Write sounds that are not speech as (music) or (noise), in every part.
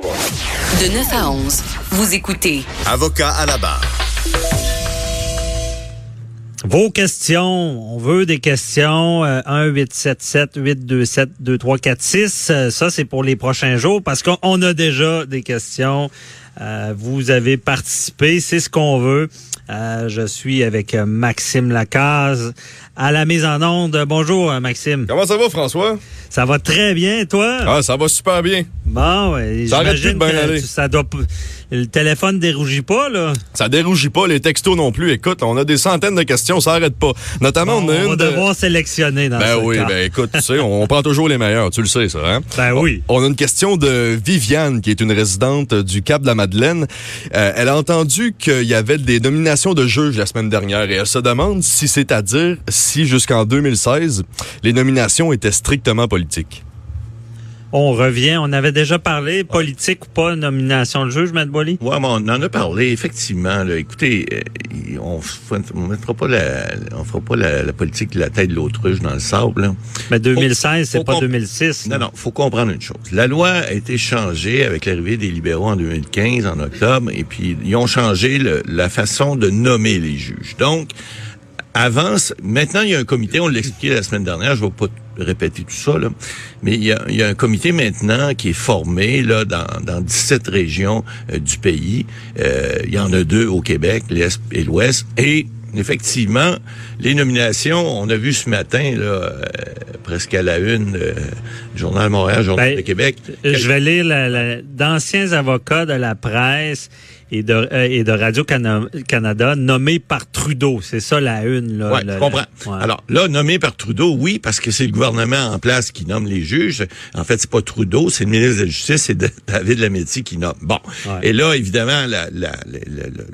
De 9 à 11, vous écoutez Avocat à la barre. Vos questions, on veut des questions. euh, 1-877-827-2346. Euh, Ça, c'est pour les prochains jours parce qu'on a déjà des questions. Euh, vous avez participé, c'est ce qu'on veut. Euh, je suis avec euh, Maxime Lacaze à la mise en onde. Bonjour, euh, Maxime. Comment ça va, François? Ça va très bien, toi? Ah, ça va super bien. Bon, ouais, Ça plus de bien aller. ça doit, le téléphone dérougit pas, là. Ça dérougit pas, les textos non plus. Écoute, on a des centaines de questions, ça arrête pas. Notamment, on, on a va une de... devoir sélectionner dans Ben ce oui, cas. ben écoute, tu sais, on, on prend toujours les meilleurs, tu le sais, ça, hein? Ben oui. On a une question de Viviane, qui est une résidente du Cap de la Madeleine. Euh, elle a entendu qu'il y avait des nominations de juges la semaine dernière et elle se demande si c'est à dire si jusqu'en 2016, les nominations étaient strictement politiques. On revient. On avait déjà parlé, politique ou pas, nomination de juge, Matt Boily? Ouais, mais on en a parlé, effectivement. Là. Écoutez, euh, on ne mettra pas la, on fera pas la, la politique de la tête de l'autruche dans le sable. là. Mais 2016, c'est pas qu'on- 2006. Non, non, faut comprendre une chose. La loi a été changée avec l'arrivée des libéraux en 2015, en octobre, et puis ils ont changé le- la façon de nommer les juges. Donc, avant, c- maintenant, il y a un comité, on l'a expliqué la semaine dernière, je ne vais pas répéter tout ça, là, mais il y, a, il y a un comité maintenant qui est formé là, dans, dans 17 régions euh, du pays. Euh, il y en a deux au Québec, l'Est et l'Ouest, et Effectivement, les nominations, on a vu ce matin, là, euh, presque à la une, euh, Journal Montréal, Journal Ben, de Québec. Je vais lire la- la- d'anciens avocats de la presse et de, euh, et de Radio-Canada nommés par Trudeau. C'est ça la une. Là, Ouais, le- je comprends. ouais. Alors là, nommé par Trudeau, oui, parce que c'est le gouvernement en place qui nomme les juges. En fait, c'est pas Trudeau, c'est le ministre de la Justice, c'est David Lametti qui nomme. Bon. Ouais. Et là, évidemment, la, la- la- le,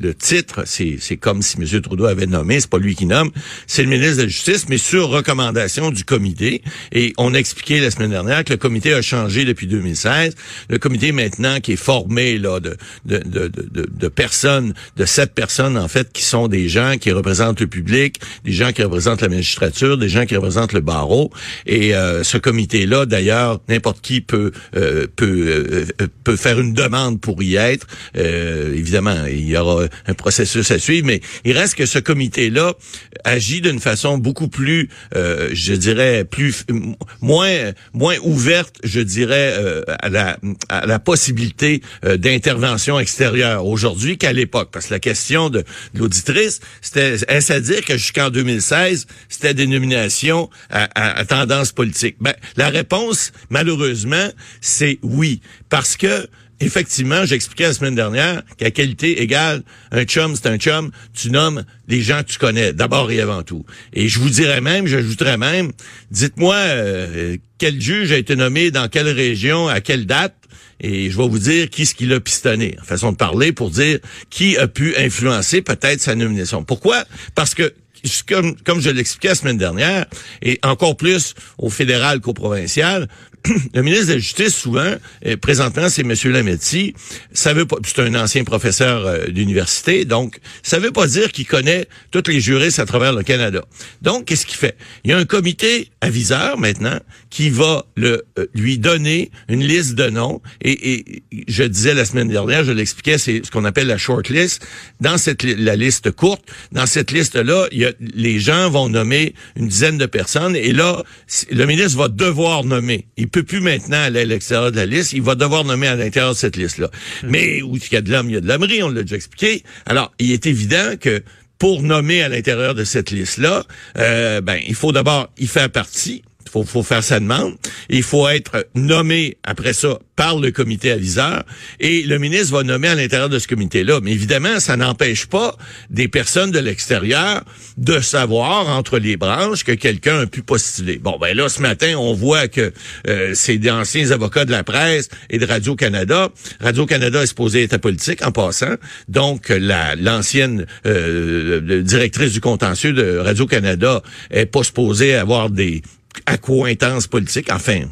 le titre, c'est c'est comme si M. Trudeau avait nommé, c'est pas lui qui nomme, c'est le ministre de la Justice, mais sur recommandation du comité. Et on a expliqué la semaine dernière que le comité a changé depuis 2016. Le comité maintenant qui est formé là de de, de, de, de- de personnes, de sept personnes en fait, qui sont des gens qui représentent le public, des gens qui représentent la magistrature, des gens qui représentent le barreau. Et euh, ce comité-là, d'ailleurs, n'importe qui peut euh, peut euh, euh, peut faire une demande pour y être. Euh, évidemment, il y aura un processus à suivre, mais il reste que ce comité-là agit d'une façon beaucoup plus, euh, je dirais, plus moins moins ouverte, je dirais, à la à la possibilité d'intervention extérieure aujourd'hui qu'à l'époque, parce que la question de, l'auditrice, c'était est-ce à dire que jusqu'en 2016, c'était des nominations à, à- à tendance politique? Ben, la réponse, malheureusement, c'est oui, parce que Effectivement, j'expliquais la semaine dernière qu'à qualité égale, un chum, c'est un chum, tu nommes les gens que tu connais, d'abord et avant tout. Et je vous dirais même, j'ajouterais même, dites-moi euh, quel juge a été nommé dans quelle région, à quelle date, et je vais vous dire qui ce qui l'a pistonné, en façon de parler, pour dire qui a pu influencer peut-être sa nomination. Pourquoi? Parce que comme, comme je l'expliquais la semaine dernière, et encore plus au fédéral qu'au provincial, (clears throat) le ministre de la Justice, souvent, euh, présentement, c'est M. Lametti, ça veut pas, c'est un ancien professeur euh, d'université, donc ça veut pas dire qu'il connaît tous les juristes à travers le Canada. Donc, qu'est-ce qu'il fait? Il y a un comité aviseur, maintenant, qui va le, euh, lui donner une liste de noms, et, et je disais la semaine dernière, je l'expliquais, c'est ce qu'on appelle la short list. Dans cette, la liste courte, dans cette liste-là, il y a, les gens vont nommer une dizaine de personnes, et là, le ministre va devoir nommer. Peut plus maintenant aller à l'extérieur de la liste, il va devoir nommer à l'intérieur de cette liste-là. Mais où il y a de l'homme, il y a de l'hommerie, on l'a déjà expliqué. Alors, il est évident que pour nommer à l'intérieur de cette liste-là, euh, ben, il faut d'abord y faire partie. Faut, faut faire sa demande. Il faut être nommé après ça par le comité aviseur et le ministre va nommer à l'intérieur de ce comité-là. Mais évidemment, ça n'empêche pas des personnes de l'extérieur de savoir entre les branches que quelqu'un a pu postuler. Bon, ben là, ce matin, on voit que euh, c'est des anciens avocats de la presse et de Radio-Canada. Radio-Canada est supposé être politique en passant. Donc, la, l'ancienne euh, directrice du contentieux de Radio-Canada est pas supposée avoir des accointances politiques. Enfin,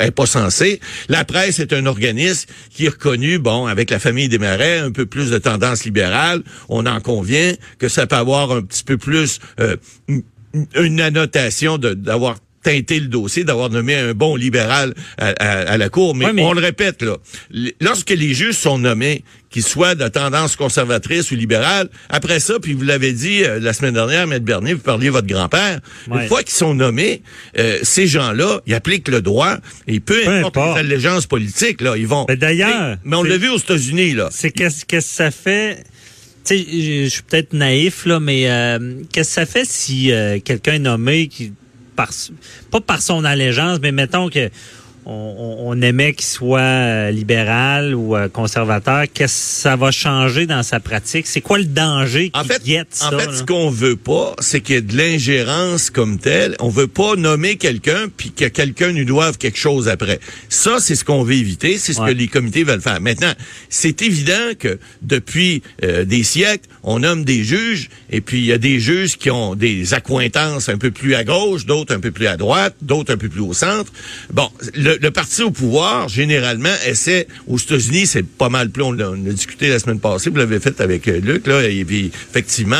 est pas censé. La presse est un organisme qui est reconnu, bon, avec la famille des Marais, un peu plus de tendance libérale. On en convient que ça peut avoir un petit peu plus euh, une annotation d'avoir teinté le dossier, d'avoir nommé un bon libéral à, la Cour. Mais, on le répète, là, lorsque les juges sont nommés, qu'ils soient de tendance conservatrice ou libérale, après ça, puis vous l'avez dit euh, la semaine dernière, Maître Bernier, vous parliez de votre grand-père, une fois qu'ils sont nommés, euh, ces gens-là, ils appliquent le droit, et peu, importe, les allégeances politiques, là, ils vont... Mais d'ailleurs... Mais on l'a vu aux États-Unis, là. C'est qu'est-ce que ça fait... Tu sais, je suis peut-être naïf, là, mais euh, qu'est-ce que ça fait si quelqu'un est nommé qui pas par son allégeance, mais mettons que on, aimait qu'il soit euh, libéral ou euh, conservateur, qu'est-ce que ça va changer dans sa pratique? C'est quoi le danger qui en fait, guette ça? En fait, ce qu'on veut pas, c'est qu'il y ait de l'ingérence comme telle. On veut pas nommer quelqu'un puis que quelqu'un nous doive quelque chose après. Ça, c'est ce qu'on veut éviter. C'est ce que les comités veulent faire. Maintenant, c'est évident que depuis euh, des siècles, on nomme des juges et puis il y a des juges qui ont des accointances un peu plus à gauche, d'autres un peu plus à droite, d'autres un peu plus au centre. Bon, le, le, parti au pouvoir, généralement, essaie, aux États-Unis, c'est pas mal plus, on, a discuté la semaine passée, vous l'avez fait avec euh, Luc, là, et puis, effectivement,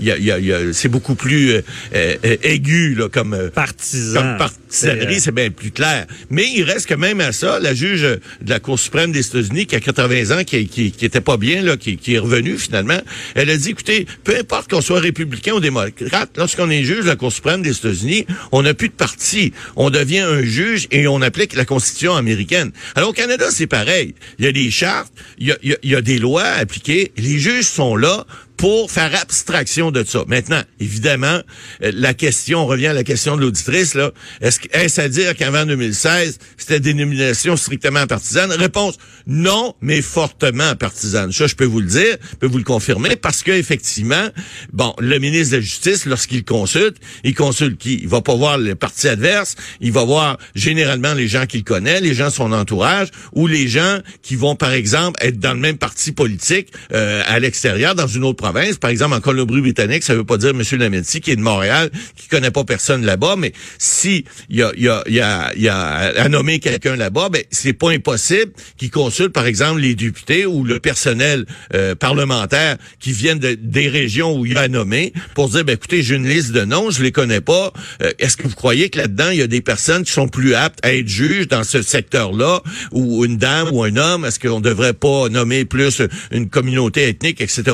il y a, y a, c'est beaucoup plus euh, euh, aigu, là, comme, partisan. comme partisanerie, c'est bien plus clair. Mais il reste quand même à ça, la juge de la Cour suprême des États-Unis, qui a 80 ans, qui, qui, qui était pas bien, là, qui, qui est revenue, finalement, elle a dit, écoutez, peu importe qu'on soit républicain ou démocrate, lorsqu'on est juge de la Cour suprême des États-Unis, on n'a plus de parti. On devient un juge et on applique la Constitution américaine. Alors au Canada, c'est pareil. Il y a des chartes, il y a, des lois appliquées. Les juges sont là pour faire abstraction de ça. Maintenant, évidemment, euh, la question, revient à la question de l'auditrice, là. Est-ce est à dire qu'avant 2016, c'était des nominations strictement partisanes? Réponse, non, mais fortement partisanes. Ça, je peux vous le dire, je peux vous le confirmer, parce que effectivement, bon, le ministre de la Justice, lorsqu'il consulte, il consulte qui? Il va pas voir le parti adverse, il va voir généralement les gens qu'il connaît, les gens de son entourage, ou les gens qui vont, par exemple, être dans le même parti politique euh, à l'extérieur, dans une autre par exemple, en Colombie-Britannique, ça veut pas dire M. Lametti qui est de Montréal, qui connaît pas personne là-bas, mais si il y a, y, a, y, a, y a à nommer quelqu'un là-bas, ben c'est pas impossible qu'il consulte, par exemple, les députés ou le personnel euh, parlementaire qui viennent de, des régions où il a nommé pour dire, ben écoutez, j'ai une liste de noms, je les connais pas. Euh, est-ce que vous croyez que là-dedans, il y a des personnes qui sont plus aptes à être juges dans ce secteur-là, ou une dame ou un homme? Est-ce qu'on devrait pas nommer plus une communauté ethnique, etc.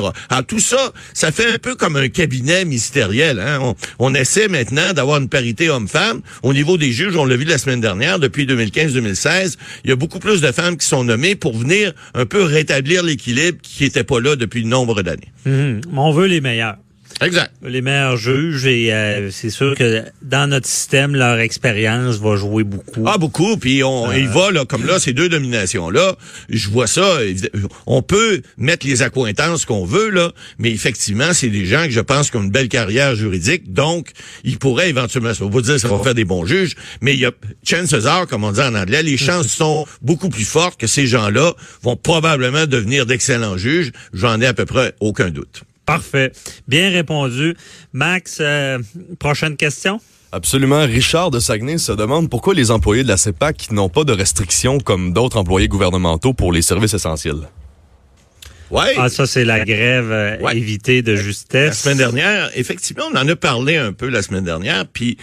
Tout ça, ça fait un peu comme un cabinet mystériel. Hein? On, essaie maintenant d'avoir une parité homme-femme. Au niveau des juges, on l'a vu la semaine dernière, depuis 2015-2016, il y a beaucoup plus de femmes qui sont nommées pour venir un peu rétablir l'équilibre qui n'était pas là depuis nombre d'années. Mmh. On veut les meilleurs. Exact. Les meilleurs juges et euh, c'est sûr que dans notre système, leur expérience va jouer beaucoup. Ah, beaucoup. Puis on euh... il va, là, comme là, ces deux dominations-là, je vois ça. On peut mettre les accointances qu'on veut, là, mais effectivement, c'est des gens que je pense qui ont une belle carrière juridique, donc ils pourraient éventuellement, on va dire ça va faire des bons juges, mais il y a chances are, comme on dit en anglais, les chances (laughs) sont beaucoup plus fortes que ces gens-là vont probablement devenir d'excellents juges. J'en ai à peu près aucun doute. Parfait. Bien répondu. Max, euh, prochaine question? Absolument. Richard de Saguenay se demande pourquoi les employés de la CEPAC n'ont pas de restrictions comme d'autres employés gouvernementaux pour les services essentiels. Ouais. Ah, ça, c'est la grève euh, évitée de justesse. La semaine dernière, effectivement, on en a parlé un peu la semaine dernière, puis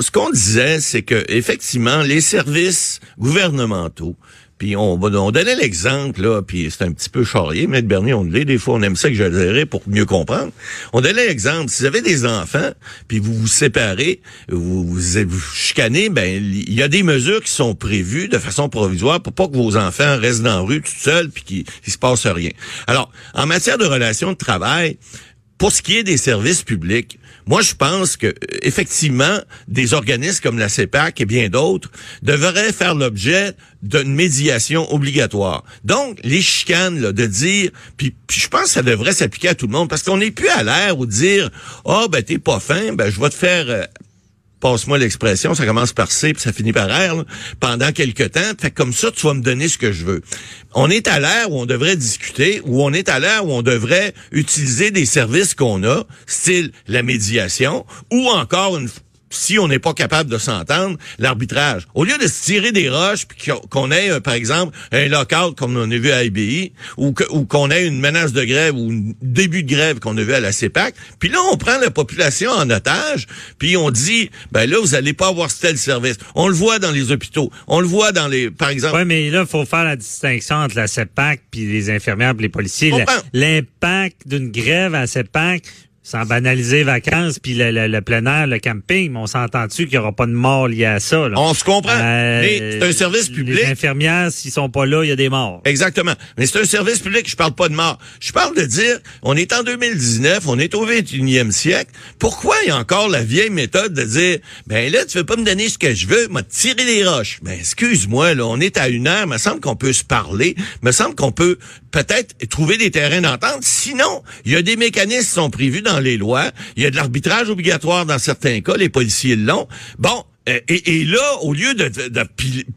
ce qu'on disait, c'est que effectivement, les services gouvernementaux, puis on, on donnait l'exemple, là, puis c'est un petit peu charrier, mais Bernier, on l'est, des fois on aime ça que je dirais pour mieux comprendre. On donnait l'exemple, si vous avez des enfants, puis vous vous séparez, vous vous, vous chicanez, ben il y a des mesures qui sont prévues de façon provisoire pour pas que vos enfants restent dans la rue tout seuls puis qu'il se passe rien. Alors, en matière de relations de travail, pour ce qui est des services publics, Moi, je pense que effectivement, des organismes comme la CEPAC et bien d'autres devraient faire l'objet d'une médiation obligatoire. Donc, les chicanes, de dire, puis, je pense que ça devrait s'appliquer à tout le monde, parce qu'on n'est plus à l'air ou dire, oh, ben t'es pas fin, ben je vais te faire euh, passe-moi l'expression, ça commence par C puis ça finit par R, pendant quelques temps. Fait comme ça, tu vas me donner ce que je veux. On est à l'ère où on devrait discuter, où on est à l'ère où on devrait utiliser des services qu'on a, style la médiation, ou encore une si on n'est pas capable de s'entendre, l'arbitrage. Au lieu de se tirer des roches, puis qu'on ait, euh, par exemple, un lockout comme on a vu à IBI, ou qu'on ait une menace de grève ou un début de grève qu'on a vu à la CEPAC, puis là, on prend la population en otage, puis on dit, ben là, vous allez pas avoir tel service. On le voit dans les hôpitaux. On le voit dans les, par exemple... Oui, mais là, il faut faire la distinction entre la CEPAC puis les infirmières et les policiers. L'impact d'une grève à la CEPAC, sans banaliser vacances, puis le, le, plein air, le camping, mais on s'entend-tu qu'il n'y aura pas de mort liée à ça? Là? On se comprend. Euh, mais c'est un service public. Les infirmières, s'ils sont pas là, il y a des morts. Exactement. Mais c'est un service public, je parle pas de mort. Je parle de dire, on est en 2019, on est au 21e siècle. Pourquoi il y a encore la vieille méthode de dire, ben là, tu veux pas me donner ce que je veux, m'a tiré les roches. Ben excuse-moi, là, on est à une heure, me semble qu'on peut se parler, me semble qu'on peut peut-être trouver des terrains d'entente. Sinon, il y a des mécanismes qui sont prévus dans les lois. Il y a de l'arbitrage obligatoire dans certains cas. Les policiers l'ont. Bon, euh, et, et, là, au lieu de, de,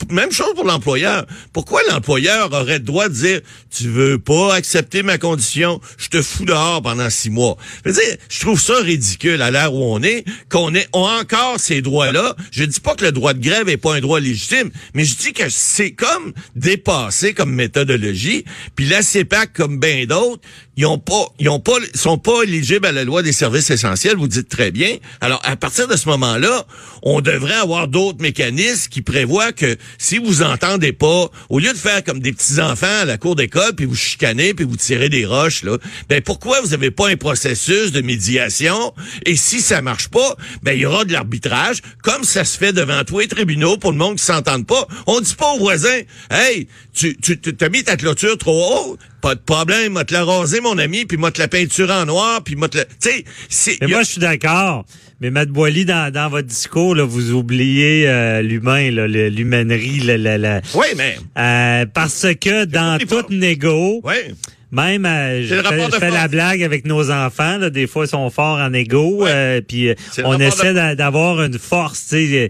même chose pour l'employeur. Pourquoi l'employeur aurait le droit de dire tu veux pas accepter ma condition, je te fous dehors pendant six mois. Je, veux dire, je trouve ça ridicule à l'heure où on est, qu'on ait encore ces droits-là. Je dis pas que le droit de grève est pas un droit légitime, mais je dis que c'est comme dépassé comme méthodologie. Puis la CEPAC, comme bien d'autres, ils ont pas, ils ont pas, sont pas éligibles à la loi des services essentiels. Vous dites très bien. Alors à partir de ce moment-là, on devrait avoir d'autres mécanismes qui prévoient que si vous entendez pas, au lieu de faire comme des petits enfants à la cour d'école puis vous chicanez puis vous tirez des roches là, ben pourquoi vous avez pas un processus de médiation? Et si ça marche pas, ben il y aura de l'arbitrage comme ça se fait devant tous les tribunaux pour le monde qui s'entende pas. On dit pas aux voisins, hey, tu tu t'as mis ta clôture trop haut, pas de problème, m'a te la rasé, mon ami, puis m'a te la peinture en noir, puis m'a te la... Tu sais, Mais moi, je suis d'accord. Mais Matt Boily, dans, dans votre discours, là, vous oubliez euh, l'humain, l'humainerie, la, la, la... Oui, mais... Euh, parce que dans toute négo... Oui. Même, euh, je fais, la blague avec nos enfants. Là, des fois, ils sont forts en égo. Euh, puis on essaie d'avoir une force. Euh,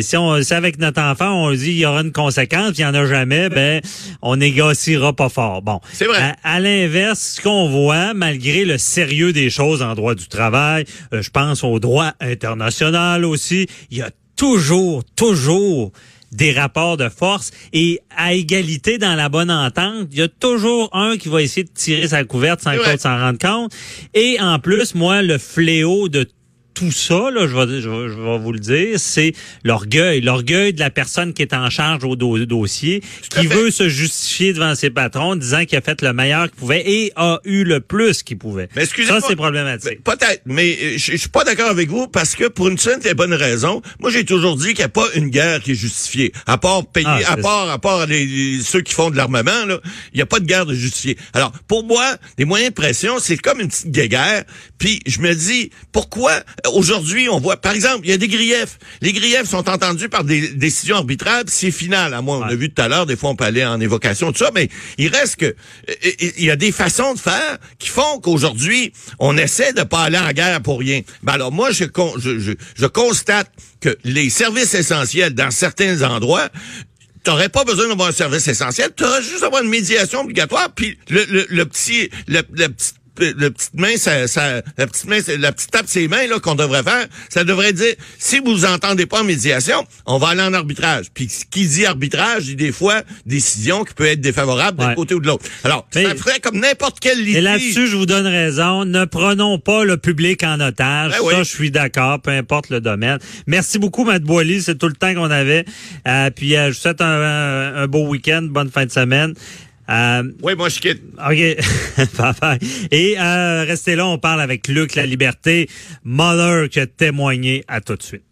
si on, si avec notre enfant, on dit il y aura une conséquence, il n'y en a jamais, ben on négociera pas fort. Bon, c'est vrai. À, l'inverse, ce qu'on voit, malgré le sérieux des choses en droit du travail, je pense au droit international aussi, il y a toujours, toujours des rapports de force et à égalité dans la bonne entente, il y a toujours un qui va essayer de tirer sa couverte sans qu'on s'en rende compte. Et en plus, moi, le fléau de tout ça, là, je, vais, je, vais, vous le dire, c'est l'orgueil. L'orgueil de la personne qui est en charge au dossier, qui veut se justifier devant ses patrons, disant qu'il a fait le meilleur qu'il pouvait et a eu le plus qu'il pouvait. Mais ça, c'est problématique. Peut-être, mais euh, je, je suis pas d'accord avec vous parce que pour une simple et bonne raison, moi j'ai toujours dit qu'il n'y a pas une guerre qui est justifiée. À part payer, ah, à part, à part les, ceux qui font de l'armement, là, il n'y a pas de guerre de justifiée. Alors, pour moi, les moyens de pression, c'est comme une petite guerre. Puis je me dis, pourquoi aujourd'hui, on voit, par exemple, il y a des griefs. Les griefs sont entendus par des décisions arbitraires, c'est final. À moi, on a vu tout à l'heure, des fois, on peut aller en évocation, tout ça, mais il reste que, il y a des façons de faire qui font qu'aujourd'hui, on essaie de pas aller en guerre pour rien. Ben alors, moi, je, je, je, constate que les services essentiels dans certains endroits T'aurais pas besoin d'avoir un service essentiel, tu aurais juste avoir une médiation obligatoire, puis le, le, le petit, le, le petit la petite main, ça, ça, la petite main, la petite tape ses mains là qu'on devrait faire, ça devrait dire si vous entendez pas en médiation, on va aller en arbitrage. Puis qui dit arbitrage dit des fois décision qui peut être défavorable d'un côté ou de l'autre. Alors, ça ferait comme n'importe quel litige. Et là-dessus, je vous donne raison. Ne prenons pas le public en otage. Ben ça, je suis d'accord, peu importe le domaine. Merci beaucoup, Matt Boily. C'est tout le temps qu'on avait. Euh, puis, euh, je vous souhaite un, un beau week-end, bonne fin de semaine. Euh, oui, moi, je quitte. OK. (laughs) Et euh, restez là, on parle avec Luc La Liberté, Mother, qui a témoigné. À tout de suite.